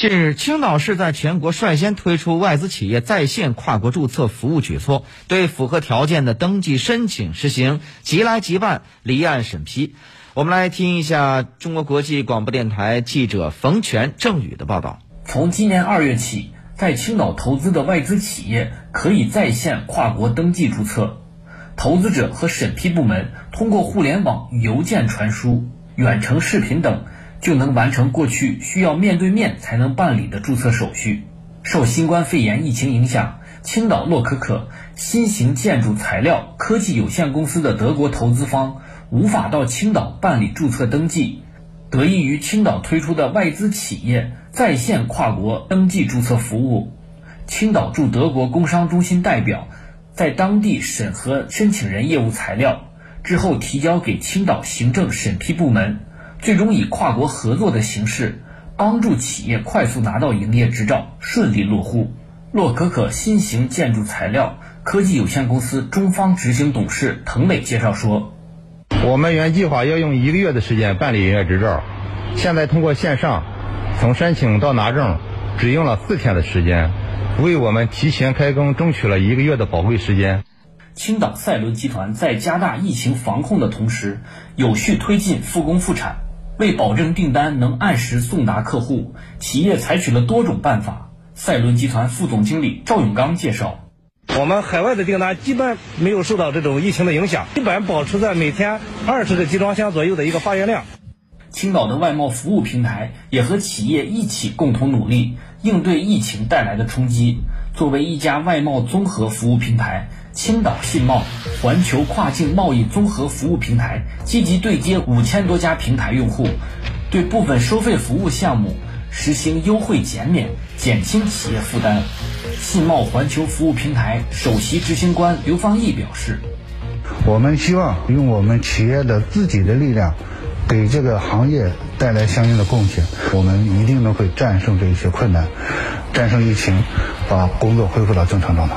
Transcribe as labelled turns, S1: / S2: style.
S1: 近日，青岛市在全国率先推出外资企业在线跨国注册服务举措，对符合条件的登记申请实行即来即办、离岸审批。我们来听一下中国国际广播电台记者冯全、郑宇的报道。
S2: 从今年二月起，在青岛投资的外资企业可以在线跨国登记注册，投资者和审批部门通过互联网、邮件传输、远程视频等。就能完成过去需要面对面才能办理的注册手续。受新冠肺炎疫情影响，青岛洛可可新型建筑材料科技有限公司的德国投资方无法到青岛办理注册登记。得益于青岛推出的外资企业在线跨国登记注册服务，青岛驻德国工商中心代表在当地审核申请人业务材料之后，提交给青岛行政审批部门。最终以跨国合作的形式，帮助企业快速拿到营业执照，顺利落户。洛可可新型建筑材料科技有限公司中方执行董事滕磊介绍说：“
S3: 我们原计划要用一个月的时间办理营业执照，现在通过线上，从申请到拿证只用了四天的时间，为我们提前开工争取了一个月的宝贵时间。”
S2: 青岛赛伦集团在加大疫情防控的同时，有序推进复工复产。为保证订单能按时送达客户，企业采取了多种办法。赛伦集团副总经理赵永刚介绍：“
S4: 我们海外的订单基本没有受到这种疫情的影响，基本保持在每天二十个集装箱左右的一个发运量。”
S2: 青岛的外贸服务平台也和企业一起共同努力，应对疫情带来的冲击。作为一家外贸综合服务平台。青岛信贸环球跨境贸易综合服务平台积极对接五千多家平台用户，对部分收费服务项目实行优惠减免，减轻企业负担。信贸环球服务平台首席执行官刘方毅表示：“
S5: 我们希望用我们企业的自己的力量，给这个行业带来相应的贡献。我们一定能会战胜这一些困难，战胜疫情，把工作恢复到正常状态。”